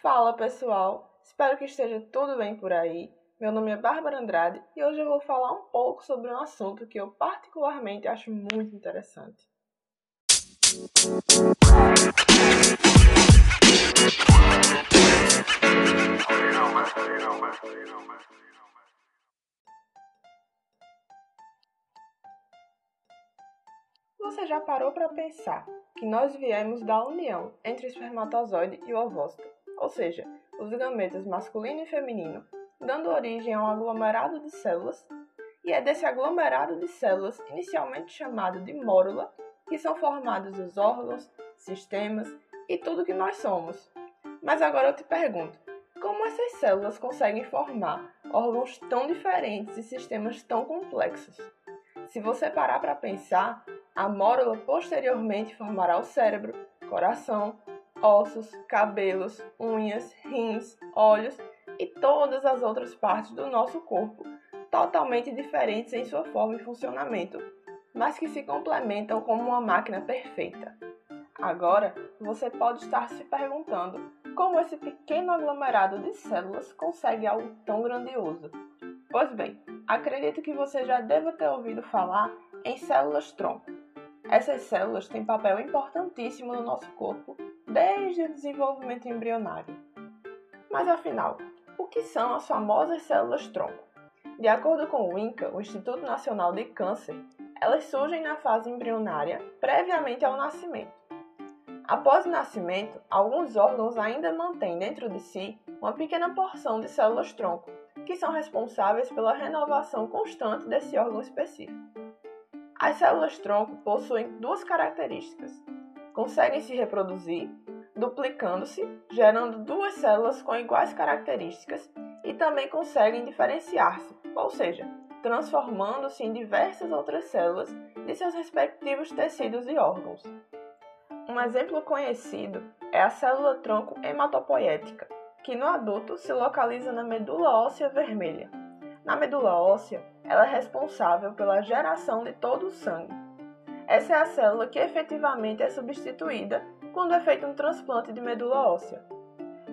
Fala pessoal, espero que esteja tudo bem por aí. Meu nome é Bárbara Andrade e hoje eu vou falar um pouco sobre um assunto que eu particularmente acho muito interessante. Você já parou para pensar que nós viemos da união entre o espermatozoide e o ovócito, ou seja, os gametas masculino e feminino, dando origem a um aglomerado de células, e é desse aglomerado de células, inicialmente chamado de mórula, que são formados os órgãos, sistemas e tudo que nós somos. Mas agora eu te pergunto, como essas células conseguem formar órgãos tão diferentes e sistemas tão complexos? Se você parar para pensar, a mórula posteriormente formará o cérebro, coração, ossos, cabelos, unhas, rins, olhos e todas as outras partes do nosso corpo, totalmente diferentes em sua forma e funcionamento, mas que se complementam como uma máquina perfeita. Agora, você pode estar se perguntando como esse pequeno aglomerado de células consegue algo tão grandioso. Pois bem, acredito que você já deva ter ouvido falar em células-tronco. Essas células têm papel importantíssimo no nosso corpo desde o desenvolvimento embrionário. Mas afinal, o que são as famosas células-tronco? De acordo com o INCA, o Instituto Nacional de Câncer, elas surgem na fase embrionária previamente ao nascimento. Após o nascimento, alguns órgãos ainda mantêm dentro de si uma pequena porção de células-tronco, que são responsáveis pela renovação constante desse órgão específico. As células-tronco possuem duas características. Conseguem se reproduzir, duplicando-se, gerando duas células com iguais características, e também conseguem diferenciar-se, ou seja, transformando-se em diversas outras células de seus respectivos tecidos e órgãos. Um exemplo conhecido é a célula-tronco hematopoética, que no adulto se localiza na medula óssea vermelha. Na medula óssea, ela é responsável pela geração de todo o sangue. Essa é a célula que efetivamente é substituída quando é feito um transplante de medula óssea.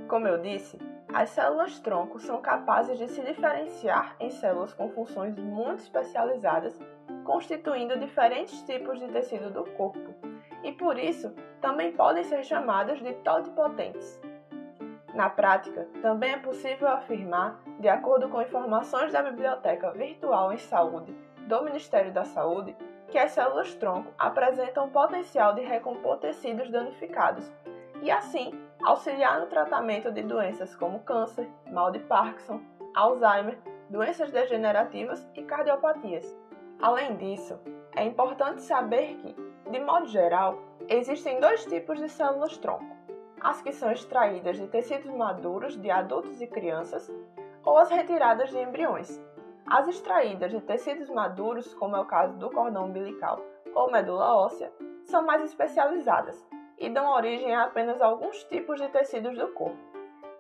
Como eu disse, as células tronco são capazes de se diferenciar em células com funções muito especializadas, constituindo diferentes tipos de tecido do corpo, e por isso também podem ser chamadas de totipotentes. Na prática, também é possível afirmar, de acordo com informações da Biblioteca Virtual em Saúde do Ministério da Saúde, que as células-tronco apresentam potencial de recompor tecidos danificados e, assim, auxiliar no tratamento de doenças como câncer, mal de Parkinson, Alzheimer, doenças degenerativas e cardiopatias. Além disso, é importante saber que, de modo geral, existem dois tipos de células-tronco as que são extraídas de tecidos maduros de adultos e crianças, ou as retiradas de embriões. As extraídas de tecidos maduros, como é o caso do cordão umbilical ou medula óssea, são mais especializadas e dão origem a apenas alguns tipos de tecidos do corpo.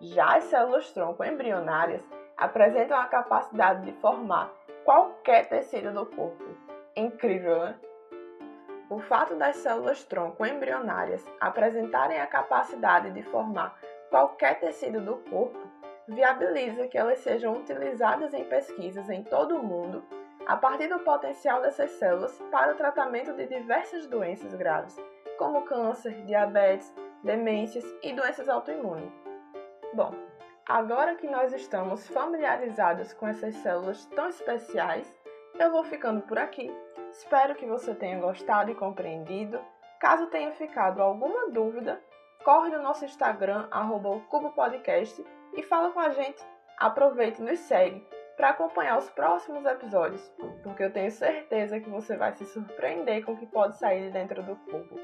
Já as células-tronco embrionárias apresentam a capacidade de formar qualquer tecido do corpo. Incrível, né? O fato das células-tronco embrionárias apresentarem a capacidade de formar qualquer tecido do corpo viabiliza que elas sejam utilizadas em pesquisas em todo o mundo a partir do potencial dessas células para o tratamento de diversas doenças graves, como câncer, diabetes, demências e doenças autoimunes. Bom, agora que nós estamos familiarizados com essas células tão especiais, eu vou ficando por aqui Espero que você tenha gostado e compreendido. Caso tenha ficado alguma dúvida, corre no nosso Instagram, arroba Podcast, e fala com a gente. Aproveite e nos segue para acompanhar os próximos episódios, porque eu tenho certeza que você vai se surpreender com o que pode sair de dentro do cubo.